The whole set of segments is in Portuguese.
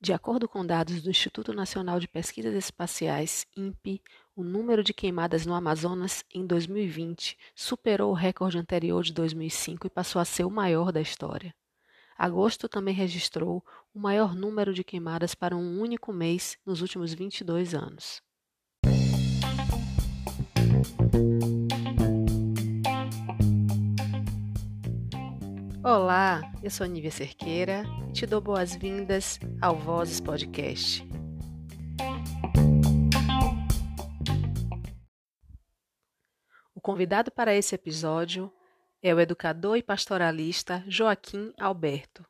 De acordo com dados do Instituto Nacional de Pesquisas Espaciais, INPE, o número de queimadas no Amazonas em 2020 superou o recorde anterior de 2005 e passou a ser o maior da história. Agosto também registrou o maior número de queimadas para um único mês nos últimos 22 anos. Olá, eu sou Nívia Cerqueira e te dou boas-vindas ao Vozes Podcast. O convidado para esse episódio é o educador e pastoralista Joaquim Alberto.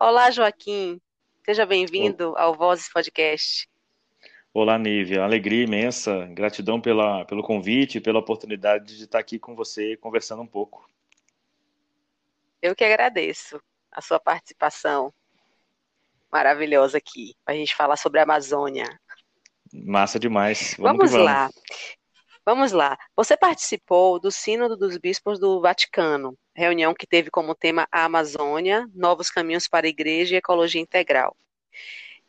Olá, Joaquim. Seja bem-vindo ao Vozes Podcast. Olá, Nívia. Alegria imensa. Gratidão pela, pelo convite e pela oportunidade de estar aqui com você conversando um pouco. Eu que agradeço a sua participação maravilhosa aqui, para a gente falar sobre a Amazônia. Massa demais. Vamos, vamos, vamos lá. Vamos lá. Você participou do Sínodo dos Bispos do Vaticano, reunião que teve como tema a Amazônia, novos caminhos para a Igreja e Ecologia Integral.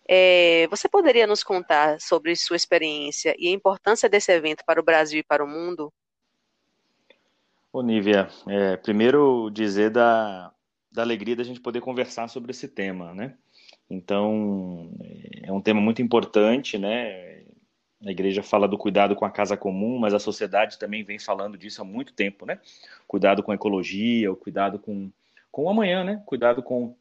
É, você poderia nos contar sobre sua experiência e a importância desse evento para o Brasil e para o mundo? Ô, Nívia, é, primeiro dizer da, da alegria da gente poder conversar sobre esse tema, né? Então, é um tema muito importante, né? A igreja fala do cuidado com a casa comum, mas a sociedade também vem falando disso há muito tempo, né? Cuidado com a ecologia, o cuidado com, com o amanhã, né? Cuidado com o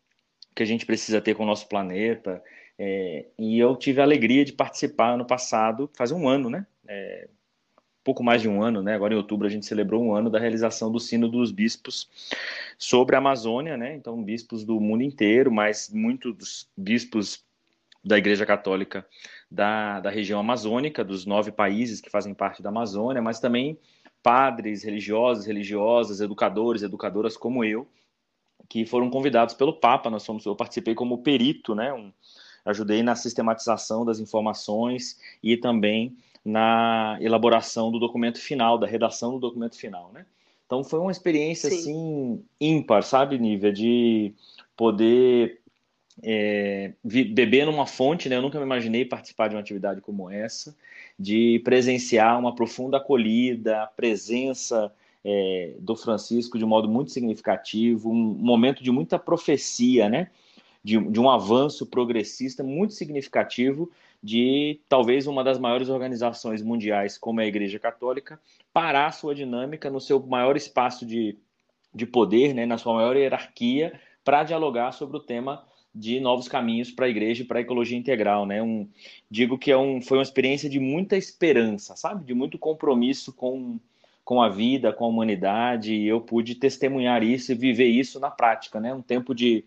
que a gente precisa ter com o nosso planeta é, e eu tive a alegria de participar ano passado, faz um ano, né? É, pouco mais de um ano, né? Agora em outubro a gente celebrou um ano da realização do Sino dos Bispos sobre a Amazônia, né? Então, bispos do mundo inteiro, mas muitos bispos da Igreja Católica da, da região amazônica, dos nove países que fazem parte da Amazônia, mas também padres, religiosos, religiosas, educadores, educadoras como eu, que foram convidados pelo Papa. Nós fomos, eu participei como perito, né? Um, ajudei na sistematização das informações e também na elaboração do documento final, da redação do documento final, né? Então foi uma experiência Sim. assim ímpar, sabe, Nívia, de poder é, beber numa fonte, né? Eu nunca me imaginei participar de uma atividade como essa, de presenciar uma profunda acolhida, a presença é, do Francisco de um modo muito significativo, um momento de muita profecia, né? De, de um avanço progressista muito significativo de talvez uma das maiores organizações mundiais, como é a Igreja Católica, parar sua dinâmica no seu maior espaço de, de poder, né, na sua maior hierarquia, para dialogar sobre o tema de novos caminhos para a igreja e para a ecologia integral, né? Um, digo que é um, foi uma experiência de muita esperança, sabe? De muito compromisso com, com a vida, com a humanidade, e eu pude testemunhar isso e viver isso na prática, né? Um tempo de,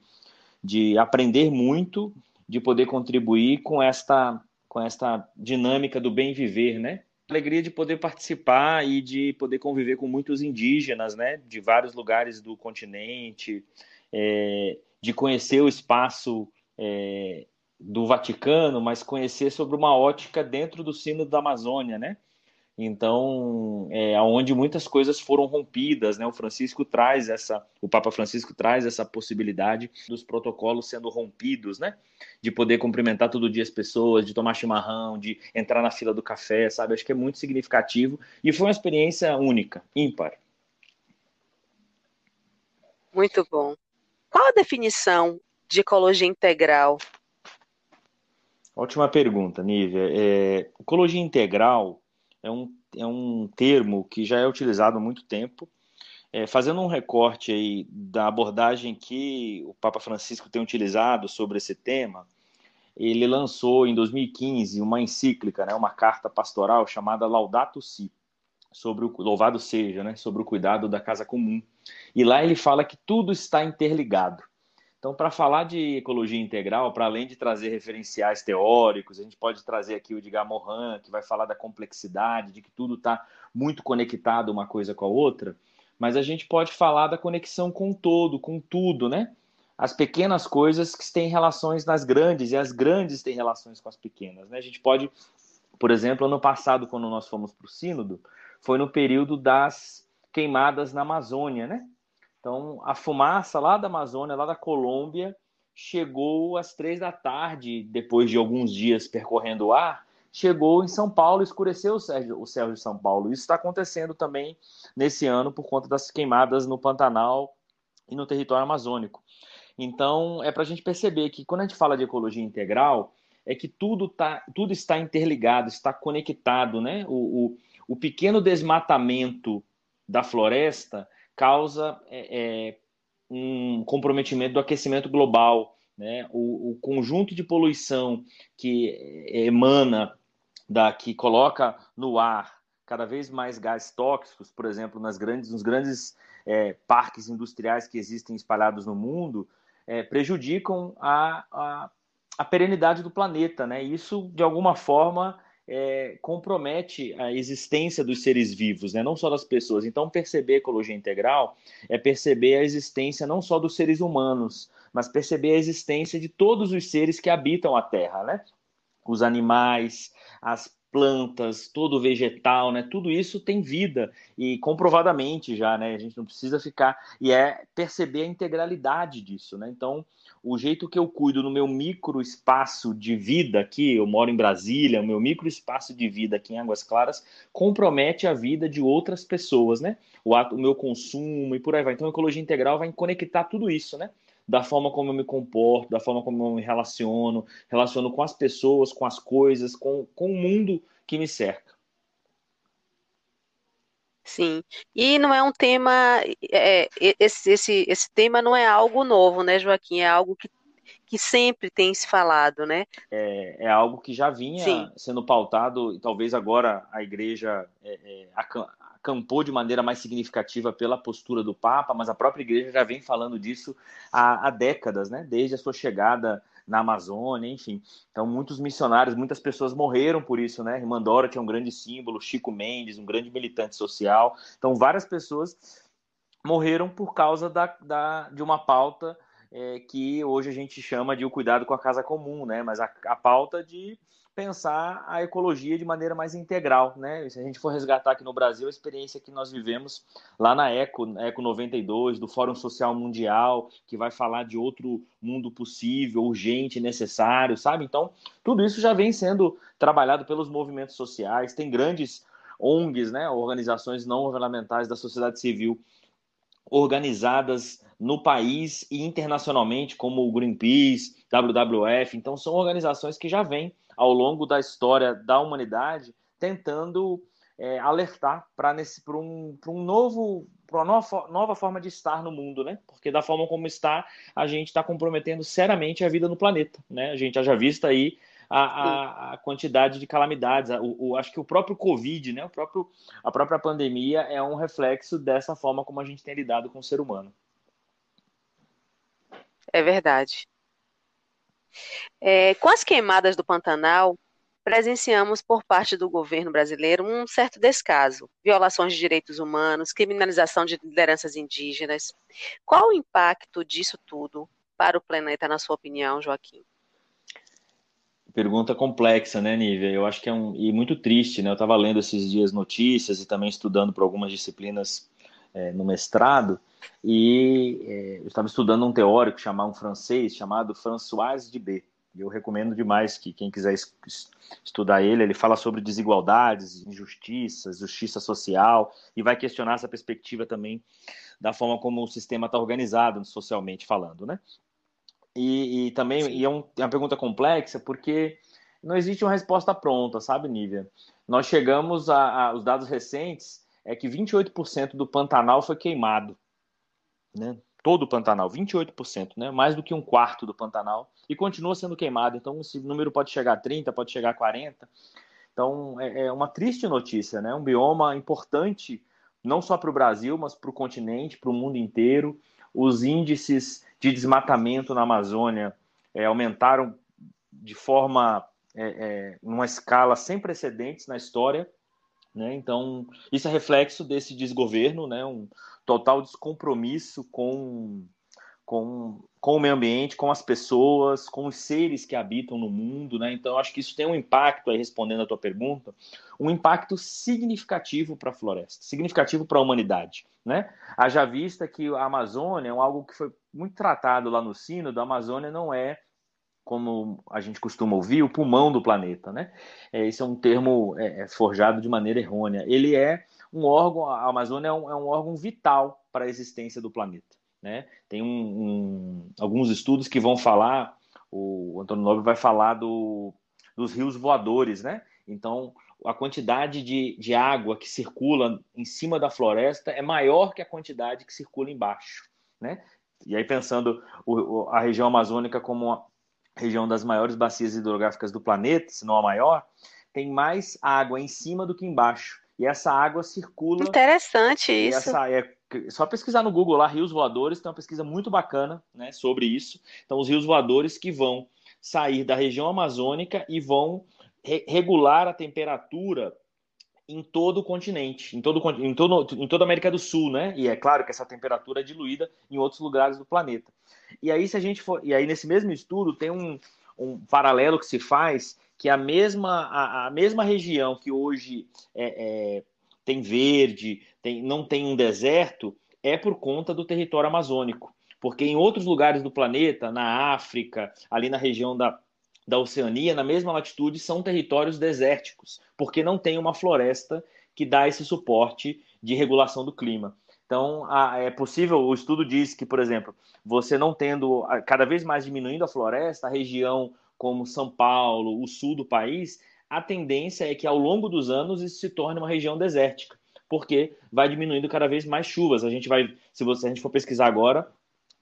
de aprender muito, de poder contribuir com esta, com esta dinâmica do bem viver, né? Alegria de poder participar e de poder conviver com muitos indígenas, né? De vários lugares do continente, é, de conhecer o espaço é, do Vaticano, mas conhecer sobre uma ótica dentro do sino da Amazônia, né? Então, é aonde muitas coisas foram rompidas, né? O Francisco traz essa, o Papa Francisco traz essa possibilidade dos protocolos sendo rompidos, né? De poder cumprimentar todo dia as pessoas, de tomar chimarrão, de entrar na fila do café, sabe? Acho que é muito significativo e foi uma experiência única, ímpar. Muito bom. Qual a definição de ecologia integral? Ótima pergunta, Nívia. É, ecologia integral é um, é um termo que já é utilizado há muito tempo. É, fazendo um recorte aí da abordagem que o Papa Francisco tem utilizado sobre esse tema, ele lançou em 2015 uma encíclica, né, uma carta pastoral chamada Laudato Si, sobre o louvado seja, né, sobre o cuidado da casa comum. E lá ele fala que tudo está interligado. Então, para falar de ecologia integral, para além de trazer referenciais teóricos, a gente pode trazer aqui o Edgar Morin, que vai falar da complexidade, de que tudo está muito conectado uma coisa com a outra, mas a gente pode falar da conexão com o todo, com tudo, né? As pequenas coisas que têm relações nas grandes e as grandes têm relações com as pequenas, né? A gente pode, por exemplo, ano passado, quando nós fomos para o Sínodo, foi no período das queimadas na Amazônia, né? Então, a fumaça lá da Amazônia, lá da Colômbia, chegou às três da tarde, depois de alguns dias percorrendo o ar, chegou em São Paulo, escureceu o céu, o céu de São Paulo. Isso está acontecendo também nesse ano por conta das queimadas no Pantanal e no território amazônico. Então, é para a gente perceber que quando a gente fala de ecologia integral, é que tudo, tá, tudo está interligado, está conectado. Né? O, o, o pequeno desmatamento da floresta causa é, é, um comprometimento do aquecimento global. Né? O, o, conjunto de poluição que emana, da, que coloca no ar cada vez mais gases tóxicos, por exemplo, nas grandes, nos grandes é, parques industriais que existem espalhados no mundo, é, prejudicam a, a, a, perenidade do planeta. Né? Isso, de alguma forma, é, compromete a existência dos seres vivos, né? não só das pessoas. Então, perceber ecologia integral é perceber a existência não só dos seres humanos, mas perceber a existência de todos os seres que habitam a Terra, né? Os animais, as plantas, todo vegetal, né? Tudo isso tem vida e comprovadamente já, né? A gente não precisa ficar e é perceber a integralidade disso, né? Então, o jeito que eu cuido no meu micro espaço de vida aqui, eu moro em Brasília, o meu micro espaço de vida aqui em Águas Claras compromete a vida de outras pessoas, né? O, ato, o meu consumo e por aí vai. Então, a ecologia integral vai conectar tudo isso, né? Da forma como eu me comporto, da forma como eu me relaciono, relaciono com as pessoas, com as coisas, com, com o mundo que me cerca. Sim, e não é um tema, é, esse, esse, esse tema não é algo novo, né, Joaquim? É algo que, que sempre tem se falado, né? É, é algo que já vinha Sim. sendo pautado, e talvez agora a igreja é, é acampou de maneira mais significativa pela postura do Papa, mas a própria igreja já vem falando disso há, há décadas, né? Desde a sua chegada na Amazônia, enfim. Então, muitos missionários, muitas pessoas morreram por isso, né? Irmã que é um grande símbolo, Chico Mendes, um grande militante social. Então, várias pessoas morreram por causa da, da de uma pauta é, que hoje a gente chama de o cuidado com a casa comum, né? Mas a, a pauta de pensar a ecologia de maneira mais integral, né? Se a gente for resgatar aqui no Brasil a experiência que nós vivemos lá na Eco, Eco 92, do Fórum Social Mundial, que vai falar de outro mundo possível, urgente, necessário, sabe? Então, tudo isso já vem sendo trabalhado pelos movimentos sociais, tem grandes ONGs, né, organizações não governamentais da sociedade civil organizadas no país e internacionalmente, como o Greenpeace, WWF. Então, são organizações que já vêm ao longo da história da humanidade, tentando é, alertar para um, um novo para uma nova, nova forma de estar no mundo, né? Porque da forma como está, a gente está comprometendo seriamente a vida no planeta, né? A gente já visto aí a, a, a, quantidade de calamidades. O, o, acho que o próprio Covid, né? O próprio, a própria pandemia é um reflexo dessa forma como a gente tem lidado com o ser humano. É verdade. É, com as queimadas do Pantanal, presenciamos por parte do governo brasileiro um certo descaso, violações de direitos humanos, criminalização de lideranças indígenas. Qual o impacto disso tudo para o planeta, na sua opinião, Joaquim? Pergunta complexa, né, Nívia? Eu acho que é um e muito triste, né? Eu estava lendo esses dias notícias e também estudando para algumas disciplinas é, no mestrado e é, eu estava estudando um teórico chamado um francês chamado François de B. Eu recomendo demais que quem quiser estudar ele, ele fala sobre desigualdades, injustiças, justiça social e vai questionar essa perspectiva também da forma como o sistema está organizado socialmente falando, né? E, e também e é, um, é uma pergunta complexa porque não existe uma resposta pronta, sabe, Nívia? Nós chegamos a, a os dados recentes é que 28% do Pantanal foi queimado né? Todo o Pantanal, 28%, né? Mais do que um quarto do Pantanal e continua sendo queimado. Então, esse número pode chegar a 30, pode chegar a 40. Então, é, é uma triste notícia, né? Um bioma importante não só para o Brasil, mas para o continente, para o mundo inteiro. Os índices de desmatamento na Amazônia é, aumentaram de forma, é, é, numa escala sem precedentes na história. Né? Então, isso é reflexo desse desgoverno, né? um, total descompromisso com, com, com o meio ambiente, com as pessoas, com os seres que habitam no mundo, né? Então, acho que isso tem um impacto, aí respondendo a tua pergunta, um impacto significativo para a floresta, significativo para a humanidade, né? Haja vista que a Amazônia é algo que foi muito tratado lá no sino, da Amazônia não é como a gente costuma ouvir, o pulmão do planeta, né? É, esse é um termo é, é forjado de maneira errônea. Ele é um órgão, a Amazônia é um, é um órgão vital para a existência do planeta. Né? Tem um, um, alguns estudos que vão falar, o Antônio Nobre vai falar do, dos rios voadores, né? Então, a quantidade de, de água que circula em cima da floresta é maior que a quantidade que circula embaixo, né? E aí, pensando o, a região amazônica como a região das maiores bacias hidrográficas do planeta, se não a maior, tem mais água em cima do que embaixo. E essa água circula. Interessante isso. Essa, é, só pesquisar no Google lá, rios voadores, tem uma pesquisa muito bacana né, sobre isso. Então, os rios voadores que vão sair da região amazônica e vão re regular a temperatura em todo o continente, em, todo, em, todo, em toda a América do Sul, né? E é claro que essa temperatura é diluída em outros lugares do planeta. E aí, se a gente for. E aí, nesse mesmo estudo, tem um, um paralelo que se faz que a mesma, a, a mesma região que hoje é, é tem verde, tem, não tem um deserto, é por conta do território amazônico. Porque em outros lugares do planeta, na África, ali na região da, da Oceania, na mesma latitude, são territórios desérticos, porque não tem uma floresta que dá esse suporte de regulação do clima. Então, é possível, o estudo diz que, por exemplo, você não tendo, cada vez mais diminuindo a floresta, a região como São Paulo, o sul do país, a tendência é que ao longo dos anos isso se torne uma região desértica, porque vai diminuindo cada vez mais chuvas. A gente vai, se você, a gente for pesquisar agora,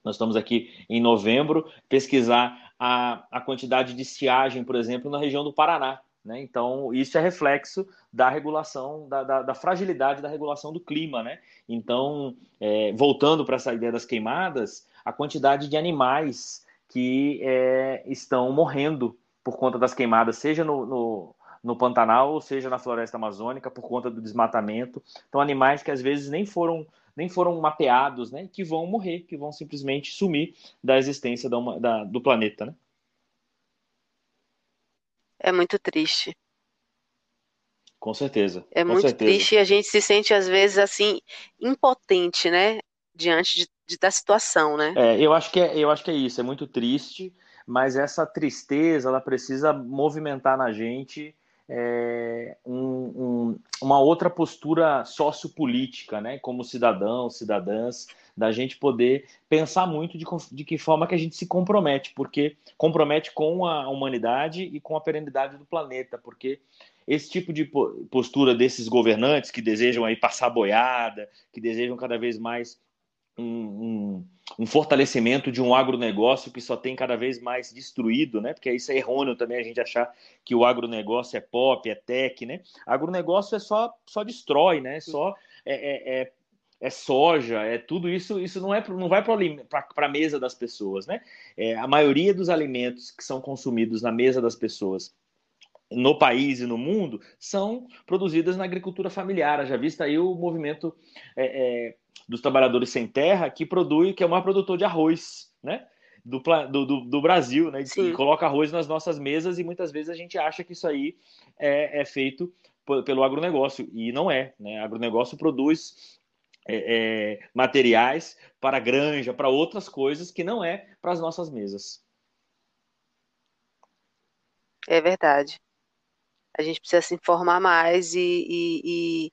nós estamos aqui em novembro, pesquisar a, a quantidade de estiagem, por exemplo, na região do Paraná. Né? Então, isso é reflexo da regulação, da, da, da fragilidade da regulação do clima. Né? Então, é, voltando para essa ideia das queimadas, a quantidade de animais que é, estão morrendo por conta das queimadas, seja no, no, no, Pantanal, ou seja na floresta amazônica, por conta do desmatamento. Então, animais que às vezes nem foram, nem foram mapeados, né, que vão morrer, que vão simplesmente sumir da existência da, da, do planeta. Né? É muito triste. Com certeza. É com muito certeza. triste e a gente se sente, às vezes, assim, impotente, né? Diante de, de, da situação, né? É, eu acho que é, eu acho que é isso, é muito triste mas essa tristeza ela precisa movimentar na gente é, um, um, uma outra postura sociopolítica, né, como cidadãos, cidadãs, da gente poder pensar muito de, de que forma que a gente se compromete, porque compromete com a humanidade e com a perenidade do planeta, porque esse tipo de postura desses governantes que desejam aí passar boiada, que desejam cada vez mais um, um, fortalecimento de um agronegócio que só tem cada vez mais destruído, né? Porque isso é errôneo também a gente achar que o agronegócio é pop, é tech, né? Agronegócio é só, só destrói, né? Só é, é, é, é soja, é tudo isso. Isso não, é, não vai para a mesa das pessoas, né? É, a maioria dos alimentos que são consumidos na mesa das pessoas no país e no mundo são produzidas na agricultura familiar. Já vista aí o movimento é, é, dos trabalhadores sem terra que produz, que é o maior produtor de arroz, né? Do, do, do Brasil, né? E coloca arroz nas nossas mesas e muitas vezes a gente acha que isso aí é, é feito pelo agronegócio e não é, né? O agronegócio produz é, é, materiais para granja, para outras coisas que não é para as nossas mesas. É verdade. A gente precisa se informar mais e, e, e,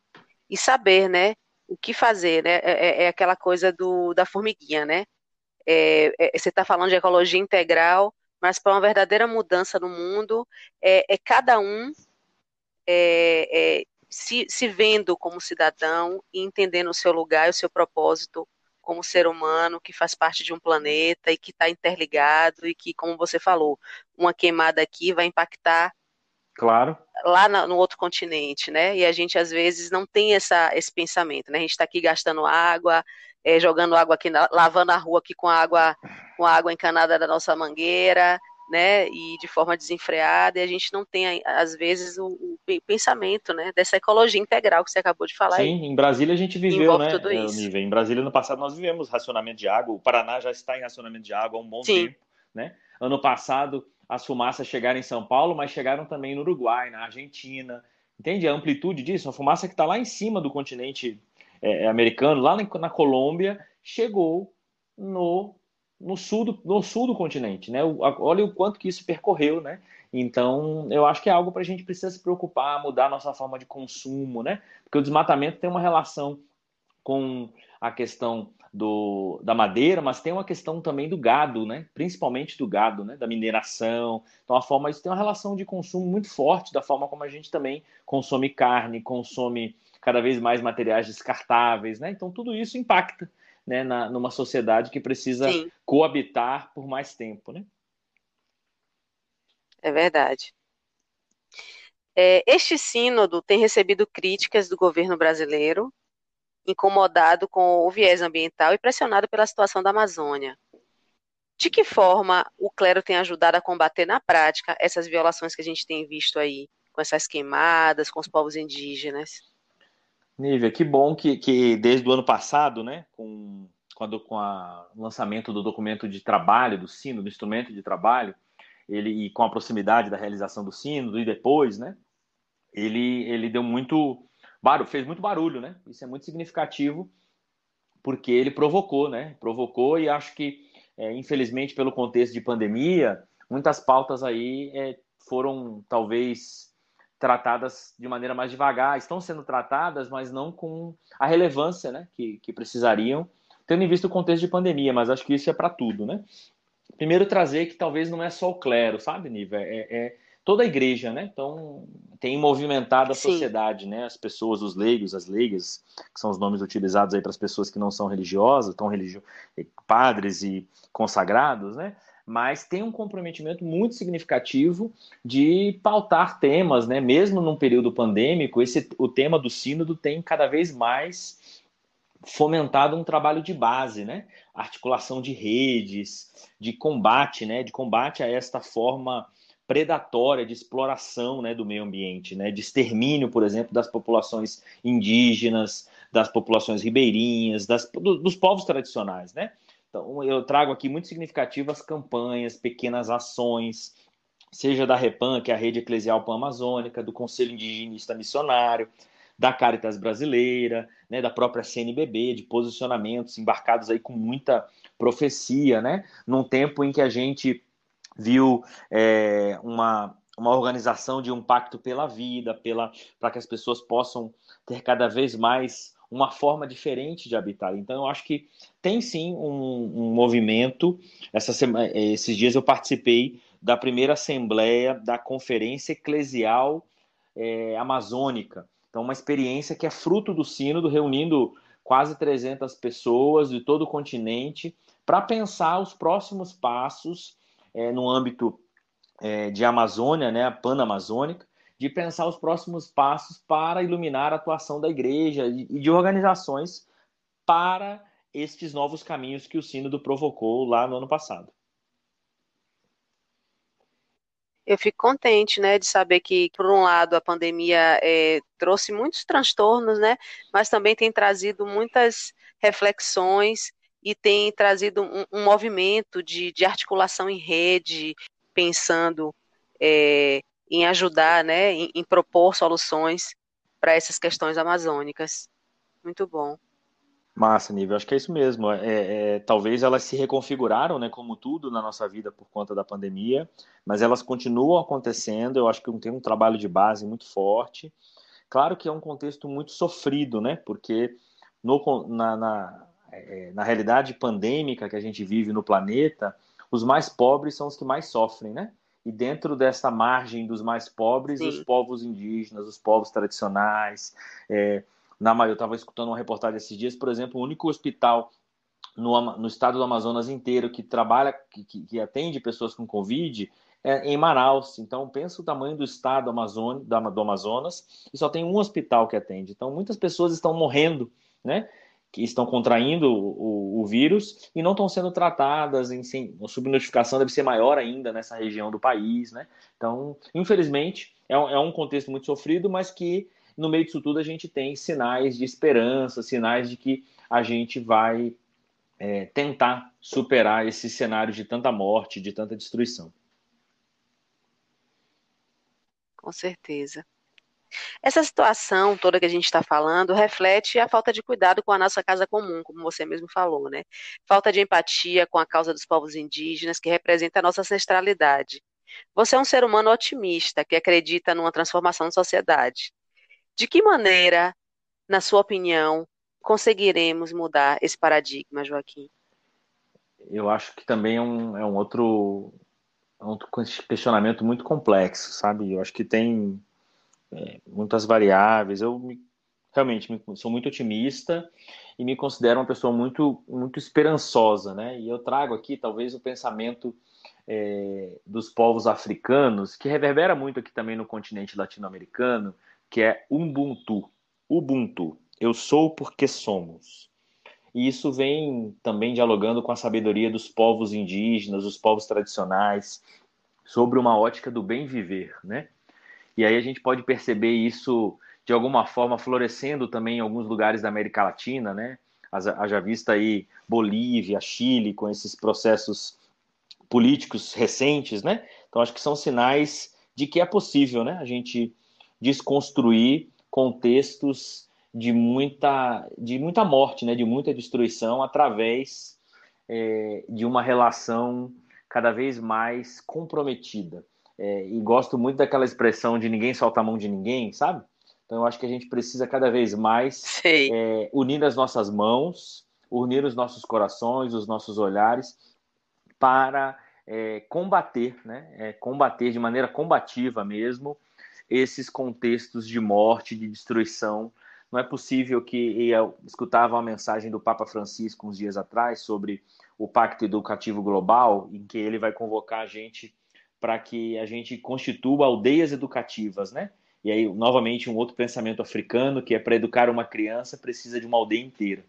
e saber, né? o que fazer, né? É, é, é aquela coisa do, da formiguinha, né? É, é, você está falando de ecologia integral, mas para uma verdadeira mudança no mundo, é, é cada um é, se, se vendo como cidadão e entendendo o seu lugar e o seu propósito como ser humano que faz parte de um planeta e que está interligado e que, como você falou, uma queimada aqui vai impactar Claro. Lá no outro continente, né? E a gente às vezes não tem essa, esse pensamento, né? A gente está aqui gastando água, é, jogando água aqui, lavando a rua aqui com água, com água encanada da nossa mangueira, né, e de forma desenfreada, e a gente não tem, às vezes, o, o pensamento, né, dessa ecologia integral que você acabou de falar. Sim, em Brasília a gente viveu, né, tudo isso. Nível. Em Brasília, no passado, nós vivemos racionamento de água, o Paraná já está em racionamento de água há um bom Sim. tempo, né, ano passado as fumaças chegaram em São Paulo, mas chegaram também no Uruguai, na Argentina, entende a amplitude disso? A fumaça que está lá em cima do continente é, americano, lá na, na Colômbia, chegou no no sul do, no sul do continente, né? Olha o quanto que isso percorreu, né? Então, eu acho que é algo para a gente precisa se preocupar, mudar a nossa forma de consumo, né? Porque o desmatamento tem uma relação com a questão do, da madeira, mas tem uma questão também do gado, né? Principalmente do gado, né? Da mineração. Então, a forma isso tem uma relação de consumo muito forte da forma como a gente também consome carne, consome cada vez mais materiais descartáveis, né? Então, tudo isso impacta né, na, numa sociedade que precisa Sim. coabitar por mais tempo, né? É verdade. É, este sínodo tem recebido críticas do governo brasileiro, incomodado com o viés ambiental e pressionado pela situação da Amazônia. De que forma o clero tem ajudado a combater na prática essas violações que a gente tem visto aí, com essas queimadas, com os povos indígenas? Nívia, que bom que, que desde o ano passado, né, com, quando, com a, o lançamento do documento de trabalho, do sino, do instrumento de trabalho, ele, e com a proximidade da realização do sino e depois, né, ele, ele deu muito barulho, fez muito barulho, né? Isso é muito significativo porque ele provocou, né? Provocou e acho que, é, infelizmente, pelo contexto de pandemia, muitas pautas aí é, foram talvez tratadas de maneira mais devagar, estão sendo tratadas, mas não com a relevância né, que, que precisariam, tendo em vista o contexto de pandemia, mas acho que isso é para tudo, né? Primeiro trazer que talvez não é só o clero, sabe, Niva? É, é toda a igreja, né? Então tem movimentado a Sim. sociedade, né? As pessoas, os leigos, as leigas, que são os nomes utilizados aí para as pessoas que não são religiosas, tão religio... padres e consagrados, né? mas tem um comprometimento muito significativo de pautar temas, né? Mesmo num período pandêmico, esse, o tema do sínodo tem cada vez mais fomentado um trabalho de base, né? Articulação de redes, de combate, né? De combate a esta forma predatória de exploração, né, do meio ambiente, né? De extermínio, por exemplo, das populações indígenas, das populações ribeirinhas, das, dos povos tradicionais, né? Então, eu trago aqui muito significativas campanhas, pequenas ações, seja da REPAM, que é a Rede Eclesial Pan-Amazônica, do Conselho Indigenista Missionário, da Caritas Brasileira, né, da própria CNBB, de posicionamentos embarcados aí com muita profecia, né, num tempo em que a gente viu é, uma, uma organização de um pacto pela vida, pela para que as pessoas possam ter cada vez mais uma forma diferente de habitar. Então, eu acho que tem sim um, um movimento. Essa semana, esses dias eu participei da primeira assembleia da Conferência Eclesial é, Amazônica. Então, uma experiência que é fruto do sínodo, reunindo quase 300 pessoas de todo o continente para pensar os próximos passos é, no âmbito é, de Amazônia, né, Panamazônica, de pensar os próximos passos para iluminar a atuação da igreja e de organizações para estes novos caminhos que o Sínodo provocou lá no ano passado. Eu fico contente, né, de saber que, por um lado, a pandemia é, trouxe muitos transtornos, né, mas também tem trazido muitas reflexões e tem trazido um, um movimento de, de, articulação em rede, pensando é, em ajudar, né, em, em propor soluções para essas questões amazônicas. Muito bom. Massa, Nível. Acho que é isso mesmo. É, é, talvez elas se reconfiguraram, né, como tudo na nossa vida por conta da pandemia, mas elas continuam acontecendo. Eu acho que tem um trabalho de base muito forte. Claro que é um contexto muito sofrido, né, porque no, na, na, na realidade pandêmica que a gente vive no planeta, os mais pobres são os que mais sofrem, né? e dentro dessa margem dos mais pobres, Sim. os povos indígenas, os povos tradicionais. É, na, eu estava escutando uma reportagem esses dias, por exemplo, o único hospital no, no estado do Amazonas inteiro que trabalha, que, que atende pessoas com Covid é em Manaus. Então, pensa o tamanho do estado Amazônia, do Amazonas e só tem um hospital que atende. Então, muitas pessoas estão morrendo, né? Que estão contraindo o, o, vírus e não estão sendo tratadas em a subnotificação deve ser maior ainda nessa região do país, né? Então, infelizmente, é um, é um contexto muito sofrido, mas que no meio disso tudo a gente tem sinais de esperança, sinais de que a gente vai é, tentar superar esse cenário de tanta morte, de tanta destruição. Com certeza. Essa situação toda que a gente está falando reflete a falta de cuidado com a nossa casa comum, como você mesmo falou, né? Falta de empatia com a causa dos povos indígenas, que representa a nossa ancestralidade. Você é um ser humano otimista, que acredita numa transformação da sociedade. De que maneira, na sua opinião, conseguiremos mudar esse paradigma, Joaquim? Eu acho que também é um, é um outro, é um questionamento muito complexo, sabe? Eu acho que tem é, muitas variáveis. Eu me, realmente me, sou muito otimista e me considero uma pessoa muito, muito esperançosa, né? E eu trago aqui talvez o pensamento é, dos povos africanos, que reverbera muito aqui também no continente latino-americano, que é Ubuntu. Ubuntu. Eu sou porque somos. E isso vem também dialogando com a sabedoria dos povos indígenas, dos povos tradicionais, sobre uma ótica do bem viver, né? E aí a gente pode perceber isso de alguma forma florescendo também em alguns lugares da América Latina, né? Haja vista aí Bolívia, Chile, com esses processos políticos recentes, né? Então acho que são sinais de que é possível, né? A gente desconstruir contextos de muita, de muita morte, né? De muita destruição através é, de uma relação cada vez mais comprometida. É, e gosto muito daquela expressão de ninguém solta a mão de ninguém, sabe? Então eu acho que a gente precisa cada vez mais é, unir as nossas mãos, unir os nossos corações, os nossos olhares para é, combater, né? É, combater de maneira combativa mesmo esses contextos de morte, de destruição. Não é possível que eu escutava uma mensagem do Papa Francisco uns dias atrás sobre o Pacto Educativo Global, em que ele vai convocar a gente para que a gente constitua aldeias educativas, né? E aí, novamente, um outro pensamento africano, que é para educar uma criança, precisa de uma aldeia inteira.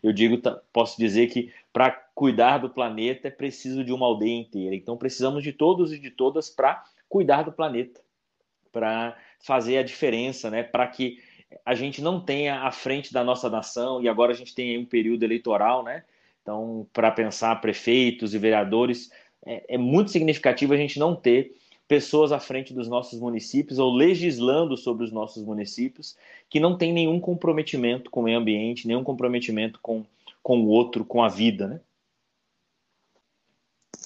Eu digo, posso dizer que para cuidar do planeta é preciso de uma aldeia inteira. Então, precisamos de todos e de todas para cuidar do planeta, para fazer a diferença, né? Para que a gente não tenha à frente da nossa nação, e agora a gente tem um período eleitoral, né? Então, para pensar prefeitos e vereadores, é, é muito significativo a gente não ter pessoas à frente dos nossos municípios ou legislando sobre os nossos municípios que não tem nenhum comprometimento com o meio ambiente, nenhum comprometimento com, com o outro, com a vida, né?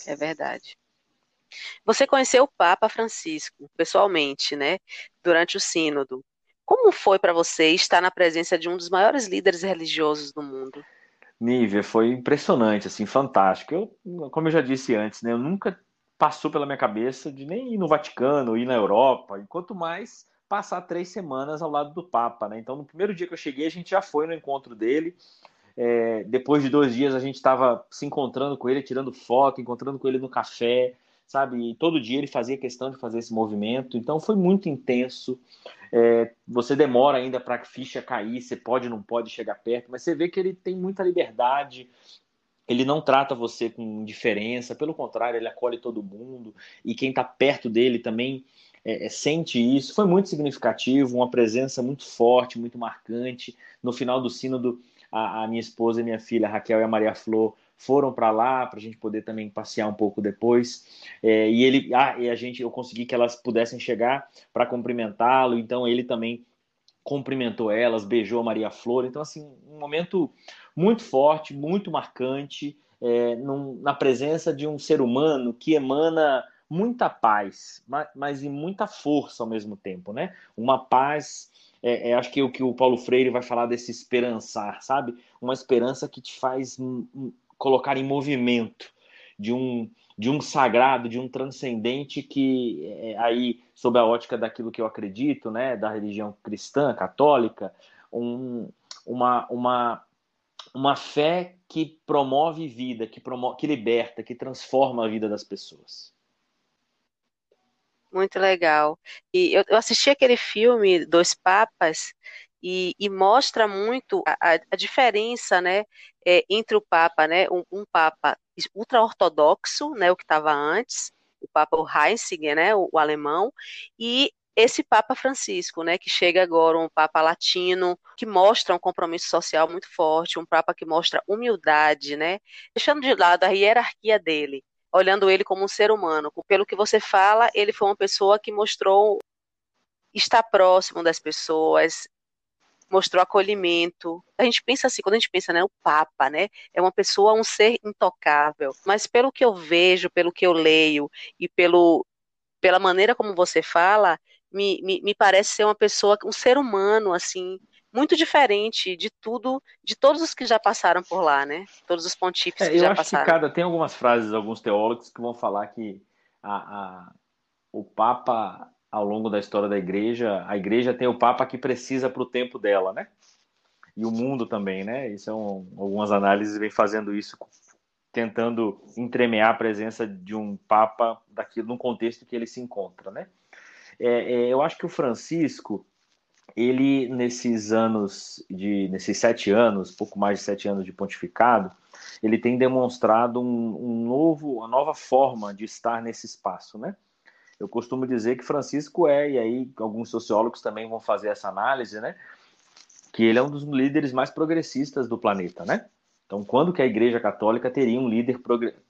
É verdade. Você conheceu o Papa Francisco pessoalmente, né? Durante o sínodo. Como foi para você estar na presença de um dos maiores líderes religiosos do mundo? Nívia, foi impressionante, assim, fantástico. Eu, como eu já disse antes, né, eu nunca passou pela minha cabeça de nem ir no Vaticano, ir na Europa, e quanto mais passar três semanas ao lado do Papa, né? Então, no primeiro dia que eu cheguei, a gente já foi no encontro dele. É, depois de dois dias, a gente estava se encontrando com ele, tirando foto, encontrando com ele no café, sabe? E todo dia ele fazia questão de fazer esse movimento. Então, foi muito intenso. É, você demora ainda para a ficha cair, você pode não pode chegar perto, mas você vê que ele tem muita liberdade, ele não trata você com indiferença, pelo contrário, ele acolhe todo mundo e quem está perto dele também é, é, sente isso. Foi muito significativo, uma presença muito forte, muito marcante. No final do sínodo, a, a minha esposa e minha filha, Raquel e a Maria Flor, foram para lá para a gente poder também passear um pouco depois. É, e ele, ah, e a gente, eu consegui que elas pudessem chegar para cumprimentá-lo. Então ele também cumprimentou elas, beijou a Maria Flor. Então assim, um momento muito forte, muito marcante, é, num, na presença de um ser humano que emana muita paz, mas, mas e muita força ao mesmo tempo, né? Uma paz é, é, acho que o que o Paulo Freire vai falar desse esperançar, sabe? Uma esperança que te faz colocar em movimento de um de um sagrado, de um transcendente que é, aí sob a ótica daquilo que eu acredito, né, da religião cristã, católica, um, uma, uma uma fé que promove vida, que promove, que liberta, que transforma a vida das pessoas. Muito legal. E eu, eu assisti aquele filme Dois Papas e, e mostra muito a, a diferença né, é, entre o Papa, né, um, um Papa ultra-ortodoxo, né, o que estava antes, o Papa o né, o, o, alemão, e esse Papa Francisco, né, que chega agora, um Papa latino, que mostra um compromisso social muito forte, um Papa que mostra humildade, né, deixando de lado a hierarquia dele, olhando ele como um ser humano. Pelo que você fala, ele foi uma pessoa que mostrou estar próximo das pessoas, mostrou acolhimento. A gente pensa assim, quando a gente pensa, né, o Papa, né, é uma pessoa, um ser intocável. Mas pelo que eu vejo, pelo que eu leio e pelo, pela maneira como você fala, me, me, me parece ser uma pessoa, um ser humano, assim, muito diferente de tudo, de todos os que já passaram por lá, né? Todos os pontífices é, que já passaram. Eu acho que cada tem algumas frases, alguns teólogos que vão falar que a, a, o Papa ao longo da história da igreja, a igreja tem o Papa que precisa para o tempo dela, né? E o mundo também, né? Isso é um, algumas análises vêm fazendo isso, tentando entremear a presença de um Papa daquilo, no contexto que ele se encontra, né? É, é, eu acho que o Francisco, ele nesses anos de, nesses sete anos, pouco mais de sete anos de pontificado, ele tem demonstrado um, um novo, uma nova forma de estar nesse espaço, né? Eu costumo dizer que Francisco é, e aí alguns sociólogos também vão fazer essa análise, né? Que ele é um dos líderes mais progressistas do planeta, né? Então, quando que a Igreja Católica teria um líder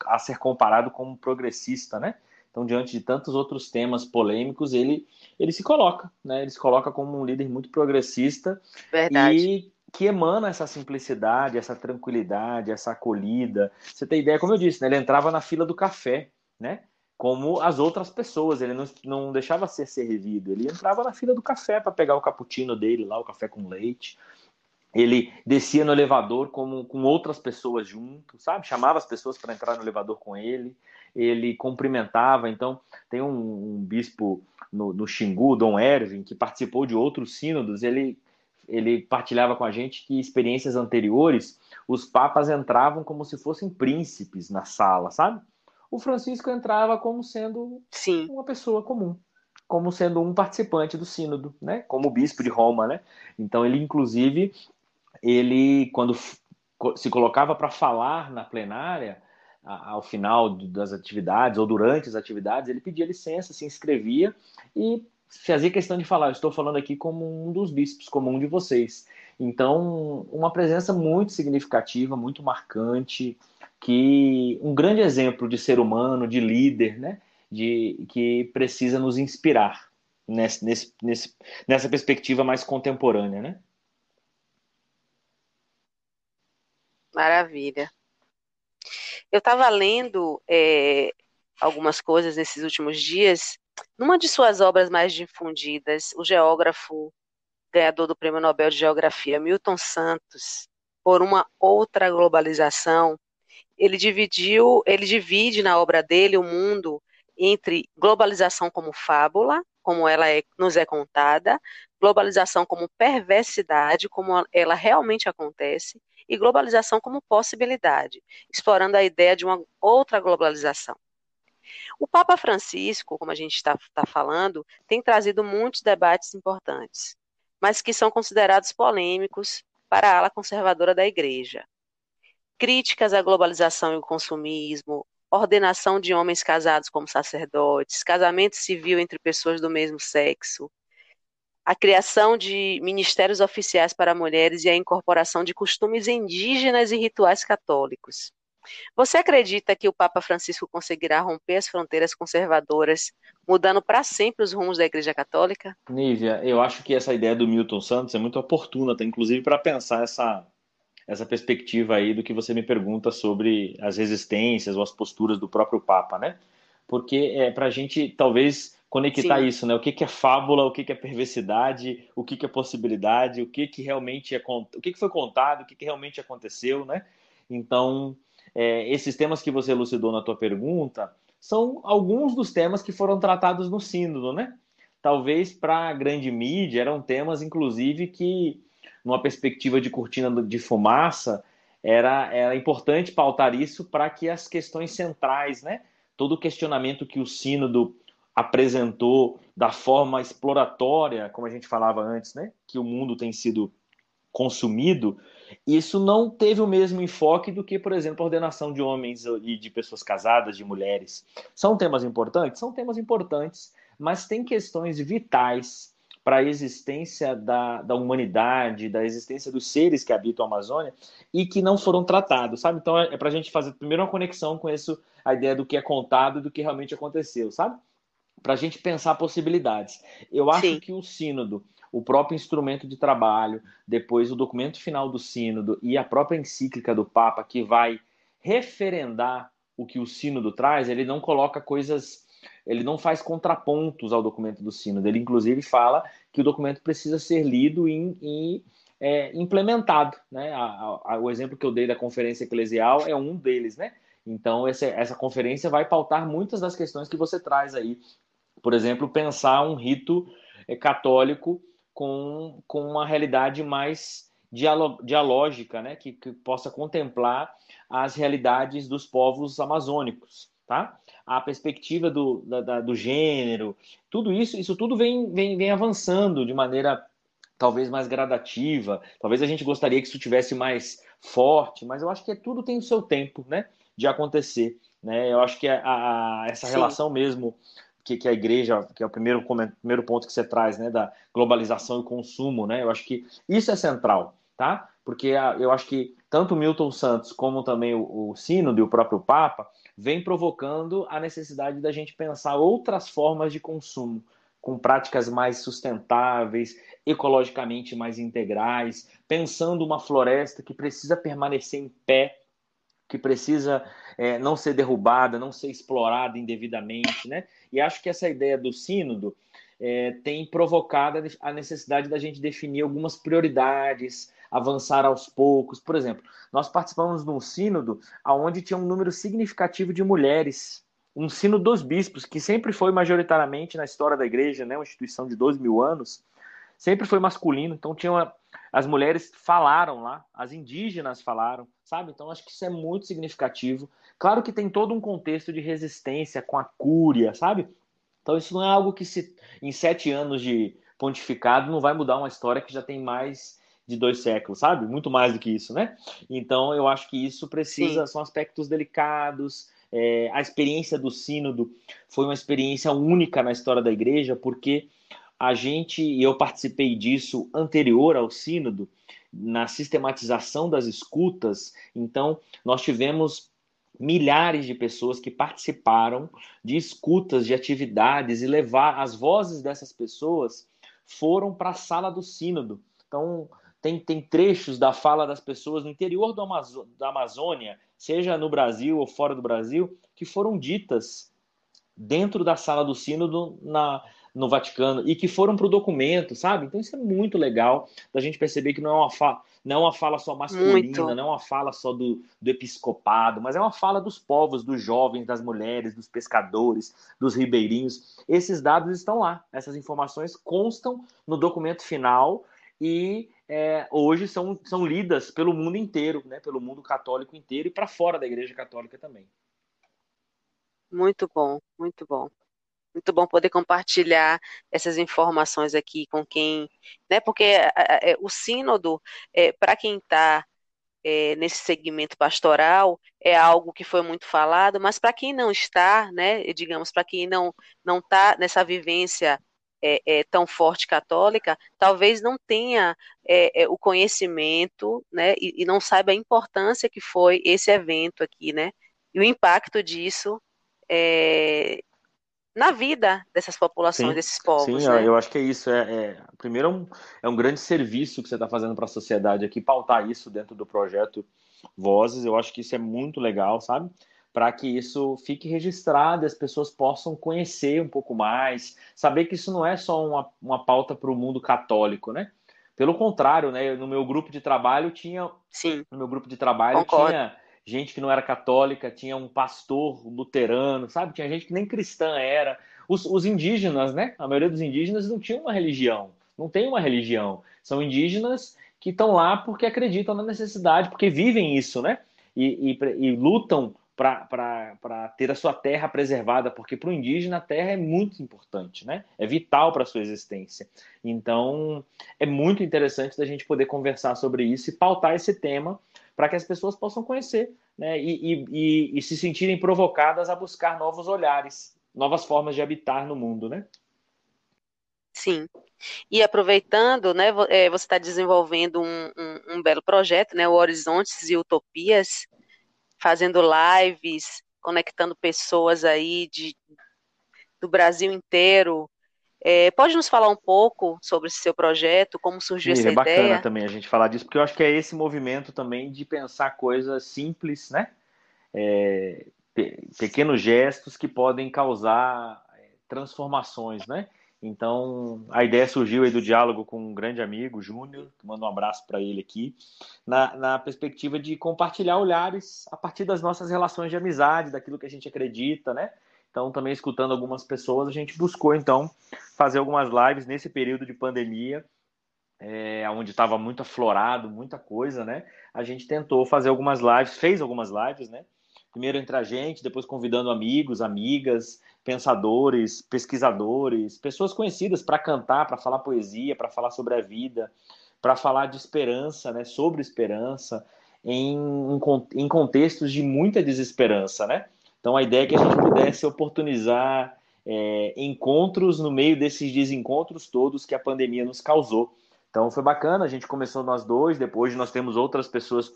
a ser comparado como progressista, né? Então, diante de tantos outros temas polêmicos, ele, ele se coloca, né? Ele se coloca como um líder muito progressista Verdade. e que emana essa simplicidade, essa tranquilidade, essa acolhida. Você tem ideia, como eu disse, né? Ele entrava na fila do café, né? Como as outras pessoas. Ele não, não deixava ser servido. Ele entrava na fila do café para pegar o cappuccino dele lá, o café com leite. Ele descia no elevador como, com outras pessoas junto, sabe? Chamava as pessoas para entrar no elevador com ele. Ele cumprimentava. Então, tem um, um bispo no, no Xingu, Dom Erwin, que participou de outros sínodos. Ele, ele partilhava com a gente que experiências anteriores, os papas entravam como se fossem príncipes na sala, sabe? O Francisco entrava como sendo Sim. uma pessoa comum, como sendo um participante do sínodo, né? Como bispo de Roma, né? Então ele inclusive ele quando se colocava para falar na plenária ao final das atividades ou durante as atividades, ele pedia licença, se inscrevia e fazia questão de falar: estou falando aqui como um dos bispos, como um de vocês. Então, uma presença muito significativa, muito marcante, que um grande exemplo de ser humano, de líder, né? De, que precisa nos inspirar nesse, nesse, nesse, nessa perspectiva mais contemporânea, né? Maravilha. Eu estava lendo é, algumas coisas nesses últimos dias. Numa de suas obras mais difundidas, o geógrafo ganhador do Prêmio Nobel de Geografia, Milton Santos, por uma outra globalização, ele dividiu, ele divide na obra dele o mundo entre globalização como fábula, como ela é, nos é contada, globalização como perversidade, como ela realmente acontece, e globalização como possibilidade, explorando a ideia de uma outra globalização. O Papa Francisco, como a gente está tá falando, tem trazido muitos debates importantes, mas que são considerados polêmicos para a ala conservadora da Igreja críticas à globalização e o consumismo, ordenação de homens casados como sacerdotes, casamento civil entre pessoas do mesmo sexo, a criação de ministérios oficiais para mulheres e a incorporação de costumes indígenas e rituais católicos. Você acredita que o Papa Francisco conseguirá romper as fronteiras conservadoras, mudando para sempre os rumos da Igreja Católica? Nívia, eu acho que essa ideia do Milton Santos é muito oportuna, tá, inclusive para pensar essa, essa perspectiva aí do que você me pergunta sobre as resistências ou as posturas do próprio Papa, né? Porque é para a gente talvez conectar Sim. isso, né? O que, que é fábula, o que, que é perversidade, o que, que é possibilidade, o que, que realmente é o que, que foi contado, o que, que realmente aconteceu, né? Então, é, esses temas que você elucidou na tua pergunta são alguns dos temas que foram tratados no sínodo, né? Talvez para a grande mídia eram temas, inclusive, que numa perspectiva de cortina de fumaça, era, era importante pautar isso para que as questões centrais, né, todo o questionamento que o sínodo apresentou da forma exploratória, como a gente falava antes, né, que o mundo tem sido consumido, isso não teve o mesmo enfoque do que, por exemplo, a ordenação de homens e de pessoas casadas, de mulheres. São temas importantes? São temas importantes, mas tem questões vitais para a existência da, da humanidade, da existência dos seres que habitam a Amazônia e que não foram tratados, sabe? Então é, é para a gente fazer primeiro uma conexão com isso, a ideia do que é contado e do que realmente aconteceu, sabe? Para a gente pensar possibilidades. Eu acho Sim. que o sínodo, o próprio instrumento de trabalho, depois o documento final do sínodo e a própria encíclica do Papa que vai referendar o que o sínodo traz, ele não coloca coisas ele não faz contrapontos ao documento do Sínodo. Ele, inclusive, fala que o documento precisa ser lido e, e é, implementado. Né? A, a, o exemplo que eu dei da conferência eclesial é um deles. Né? Então, essa, essa conferência vai pautar muitas das questões que você traz aí. Por exemplo, pensar um rito é, católico com, com uma realidade mais dialógica, né? que, que possa contemplar as realidades dos povos amazônicos. Tá? a perspectiva do, da, do gênero, tudo isso, isso tudo vem, vem, vem avançando de maneira talvez mais gradativa. Talvez a gente gostaria que isso tivesse mais forte, mas eu acho que tudo tem o seu tempo, né, de acontecer. Né? Eu acho que a, a essa Sim. relação mesmo que, que, a igreja, que é o primeiro, primeiro ponto que você traz, né, da globalização e consumo, né? Eu acho que isso é central, tá? Porque a, eu acho que tanto Milton Santos como também o, o Sínodo e o próprio Papa vem provocando a necessidade da gente pensar outras formas de consumo, com práticas mais sustentáveis, ecologicamente mais integrais, pensando uma floresta que precisa permanecer em pé, que precisa é, não ser derrubada, não ser explorada indevidamente, né? E acho que essa ideia do sínodo é, tem provocado a necessidade da gente definir algumas prioridades, avançar aos poucos. Por exemplo, nós participamos de um sínodo onde tinha um número significativo de mulheres. Um sínodo dos bispos, que sempre foi majoritariamente na história da igreja, né, uma instituição de dois mil anos, sempre foi masculino. Então tinha uma, as mulheres falaram lá, as indígenas falaram, sabe? Então acho que isso é muito significativo. Claro que tem todo um contexto de resistência com a cúria, sabe? Então isso não é algo que se em sete anos de pontificado não vai mudar uma história que já tem mais de dois séculos, sabe? Muito mais do que isso, né? Então eu acho que isso precisa, Sim. são aspectos delicados. É, a experiência do sínodo foi uma experiência única na história da igreja, porque a gente, e eu participei disso anterior ao sínodo, na sistematização das escutas, então nós tivemos milhares de pessoas que participaram de escutas, de atividades e levar as vozes dessas pessoas foram para a sala do sínodo. Então, tem, tem trechos da fala das pessoas no interior Amazo da Amazônia, seja no Brasil ou fora do Brasil, que foram ditas dentro da sala do sínodo na, no Vaticano e que foram para o documento, sabe? Então isso é muito legal da gente perceber que não é uma fala, não é uma fala só masculina, muito. não é uma fala só do, do episcopado, mas é uma fala dos povos, dos jovens, das mulheres, dos pescadores, dos ribeirinhos. Esses dados estão lá, essas informações constam no documento final e é, hoje são, são lidas pelo mundo inteiro, né, pelo mundo católico inteiro e para fora da Igreja Católica também. Muito bom, muito bom. Muito bom poder compartilhar essas informações aqui com quem, né? Porque é, é, é o sínodo, é, para quem está nesse segmento pastoral, é algo que foi muito falado, mas para quem não está, né? Digamos, para quem não não está nessa vivência tão forte católica, talvez não tenha o conhecimento, né, e, e, não saiba a importância que foi esse evento aqui, né, e o impacto disso é, na vida dessas populações, sim, desses povos. Sim, né? eu acho que é isso. É, é primeiro, é um, é um grande serviço que você está fazendo para a sociedade aqui, pautar isso dentro do projeto Vozes. Eu acho que isso é muito legal, sabe? para que isso fique registrado e as pessoas possam conhecer um pouco mais, saber que isso não é só uma, uma pauta para o mundo católico, né? Pelo contrário, né? No meu grupo de trabalho tinha, Sim. no meu grupo de trabalho Concordo. tinha gente que não era católica, tinha um pastor luterano, sabe? Tinha gente que nem cristã era. Os, os indígenas, né? A maioria dos indígenas não tinha uma religião, não tem uma religião. São indígenas que estão lá porque acreditam na necessidade, porque vivem isso, né? E, e, e lutam para ter a sua terra preservada, porque para o indígena a terra é muito importante, né? É vital para a sua existência. Então, é muito interessante da gente poder conversar sobre isso e pautar esse tema para que as pessoas possam conhecer né? E, e, e, se sentirem provocadas a buscar novos olhares, novas formas de habitar no mundo, né? Sim. E aproveitando, né, é, você está desenvolvendo um, um, um, belo projeto, né, o Horizontes e Utopias, fazendo lives, conectando pessoas aí de, do Brasil inteiro. É, pode nos falar um pouco sobre esse seu projeto, como surgiu Sim, essa é ideia? É bacana também a gente falar disso, porque eu acho que é esse movimento também de pensar coisas simples, né? É, pequenos gestos que podem causar é, transformações, né? Então, a ideia surgiu aí do diálogo com um grande amigo, Júnior, mando um abraço para ele aqui, na, na perspectiva de compartilhar olhares a partir das nossas relações de amizade, daquilo que a gente acredita, né? Então, também escutando algumas pessoas, a gente buscou, então, fazer algumas lives nesse período de pandemia, é, onde estava muito aflorado, muita coisa, né? A gente tentou fazer algumas lives, fez algumas lives, né? Primeiro entre a gente, depois convidando amigos, amigas, pensadores, pesquisadores, pessoas conhecidas para cantar, para falar poesia, para falar sobre a vida, para falar de esperança, né? Sobre esperança, em, em contextos de muita desesperança, né? Então a ideia é que a gente pudesse oportunizar é, encontros no meio desses desencontros todos que a pandemia nos causou. Então foi bacana, a gente começou nós dois, depois nós temos outras pessoas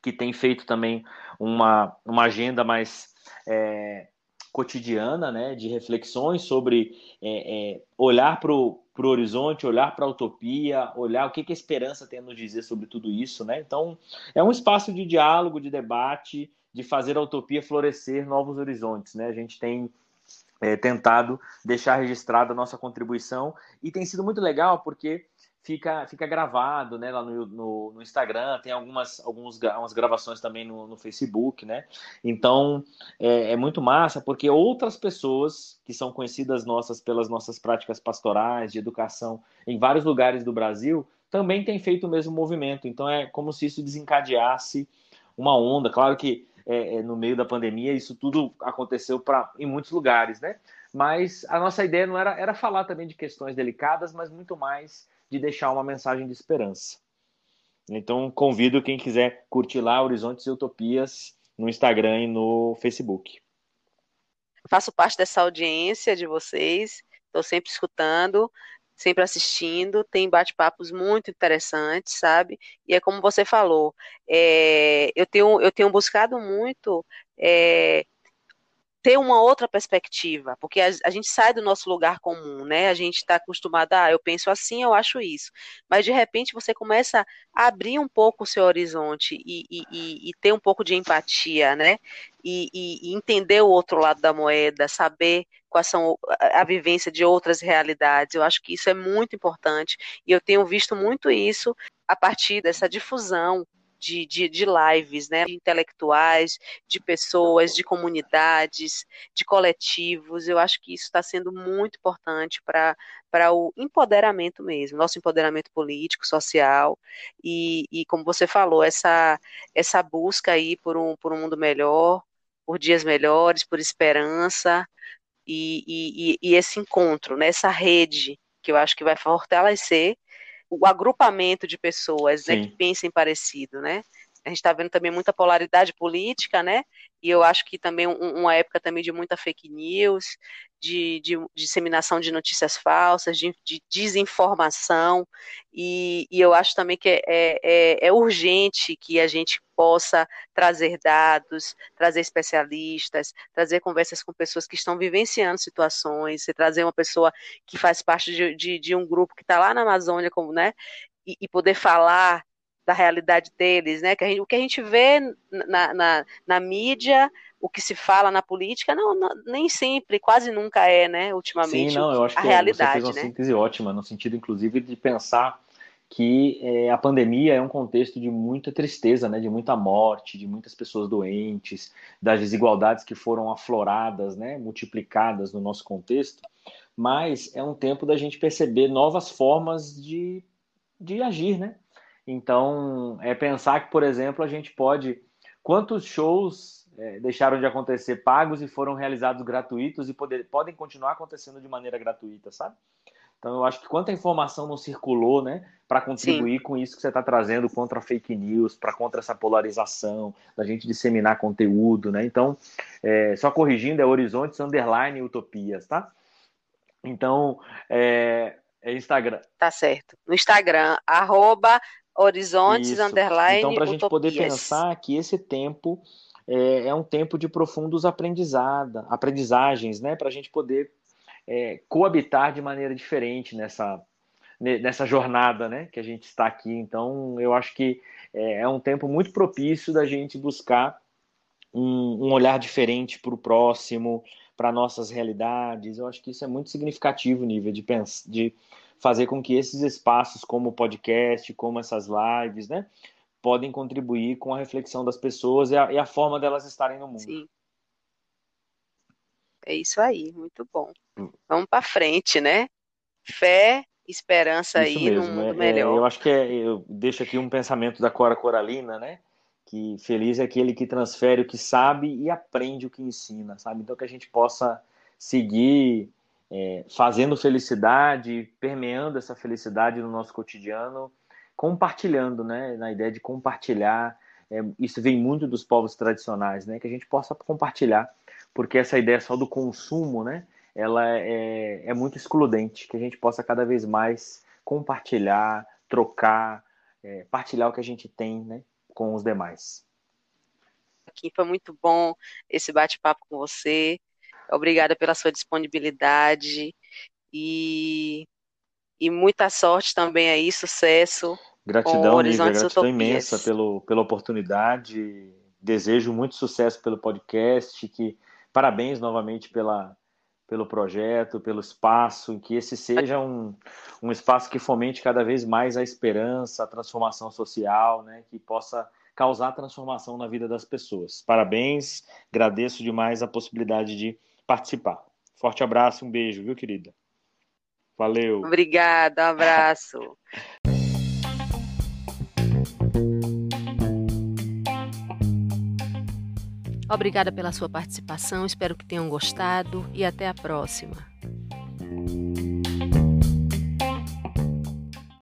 que tem feito também uma, uma agenda mais é, cotidiana, né, de reflexões sobre é, é, olhar para o horizonte, olhar para a utopia, olhar o que, que a esperança tem a nos dizer sobre tudo isso, né? Então, é um espaço de diálogo, de debate, de fazer a utopia florescer novos horizontes, né? A gente tem é, tentado deixar registrada a nossa contribuição e tem sido muito legal porque fica, fica gravado né, lá no, no, no, Instagram, tem algumas, algumas gravações também no, no Facebook, né? Então é, é, muito massa porque outras pessoas que são conhecidas nossas pelas nossas práticas pastorais de educação em vários lugares do Brasil também têm feito o mesmo movimento. Então é como se isso desencadeasse uma onda. Claro que é, é no meio da pandemia isso tudo aconteceu para em muitos lugares, né? Mas a nossa ideia não era, era falar também de questões delicadas, mas muito mais de deixar uma mensagem de esperança. Então, convido quem quiser curtir lá Horizontes e Utopias no Instagram e no Facebook. Faço parte dessa audiência de vocês, estou sempre escutando, sempre assistindo, tem bate-papos muito interessantes, sabe? E é como você falou, é, eu, tenho, eu tenho buscado muito é, ter uma outra perspectiva, porque a, a, gente sai do nosso lugar comum, né? A gente está acostumado, ah, eu penso assim, eu acho isso. Mas de repente você começa a abrir um pouco o seu horizonte e, e, e ter um pouco de empatia, né? E, e, entender o outro lado da moeda, saber a, vivência de outras realidades. Eu acho que isso é muito importante e eu tenho visto muito isso a partir dessa difusão de, de, de lives, né, de intelectuais, de pessoas, de comunidades, de coletivos. Eu acho que isso está sendo muito importante para para o empoderamento mesmo, nosso empoderamento político, social e, e como você falou, essa essa busca aí por um por um mundo melhor, por dias melhores, por esperança e, e, e esse encontro, né, essa rede que eu acho que vai fortalecer o agrupamento de pessoas né, que pensem parecido, né? A gente está vendo também muita polaridade política, né? E eu acho que também um, uma época também de muita fake news, de, de, disseminação de notícias falsas, de, de desinformação, e, e, eu acho também que é, é, é, urgente que a gente possa trazer dados, trazer especialistas, trazer conversas com pessoas que estão vivenciando situações, trazer uma pessoa que faz parte de, de, um grupo que está lá na Amazônia, como, né, e poder falar da realidade deles, né? Que gente, o que a gente vê na, na, na, mídia, o que se fala na política, não, não, nem sempre, quase nunca é, né? Ultimamente, Sim, não, eu acho a que realidade, você fez uma né? síntese ótima, no sentido, inclusive, de pensar que é, a pandemia é um contexto de muita tristeza, né? De muita morte, de muitas pessoas doentes, das desigualdades que foram afloradas, né? Multiplicadas no nosso contexto, mas é um tempo da gente perceber novas formas de, de agir, né? Então, é pensar que, por exemplo, a gente pode. Quantos shows é, deixaram de acontecer pagos e foram realizados gratuitos e poder, podem continuar acontecendo de maneira gratuita, sabe? Então eu acho que quanta informação não circulou, né, para contribuir Sim. com isso que você está trazendo contra a fake news, para contra essa polarização, da gente disseminar conteúdo, né? Então, é, só corrigindo, é horizontes underline utopias, tá? Então, é, é Instagram. Tá certo. No Instagram, arroba horizontes isso. underline Então, para a gente poder pensar que esse tempo é, é um tempo de profundos aprendizada, aprendizagens, né? Para a gente poder é, coabitar de maneira diferente nessa, nessa jornada né, que a gente está aqui. Então, eu acho que é, é um tempo muito propício da gente buscar um, um olhar diferente para o próximo, para nossas realidades. Eu acho que isso é muito significativo, nível de, de fazer com que esses espaços, como o podcast, como essas lives, né, podem contribuir com a reflexão das pessoas e a, e a forma delas estarem no mundo. Sim. É isso aí, muito bom. Vamos para frente, né? Fé, esperança isso aí mesmo, no mundo é, melhor. É, eu acho que é, eu deixo aqui um pensamento da Cora Coralina, né? Que feliz é aquele que transfere o que sabe e aprende o que ensina, sabe? Então que a gente possa seguir é, fazendo felicidade, permeando essa felicidade no nosso cotidiano, compartilhando, né? Na ideia de compartilhar. É, isso vem muito dos povos tradicionais, né? Que a gente possa compartilhar porque essa ideia só do consumo, né, ela é, é muito excludente, que a gente possa cada vez mais compartilhar, trocar, é, partilhar o que a gente tem, né, com os demais. Aqui foi muito bom esse bate-papo com você. Obrigada pela sua disponibilidade e, e muita sorte também aí, sucesso. Gratidão, Nívia, gratidão Utopias. imensa pelo, pela oportunidade. Desejo muito sucesso pelo podcast, que Parabéns novamente pela, pelo projeto, pelo espaço, que esse seja um, um espaço que fomente cada vez mais a esperança, a transformação social, né, que possa causar transformação na vida das pessoas. Parabéns, agradeço demais a possibilidade de participar. Forte abraço, um beijo, viu, querida? Valeu. Obrigada, um abraço. Obrigada pela sua participação, espero que tenham gostado e até a próxima.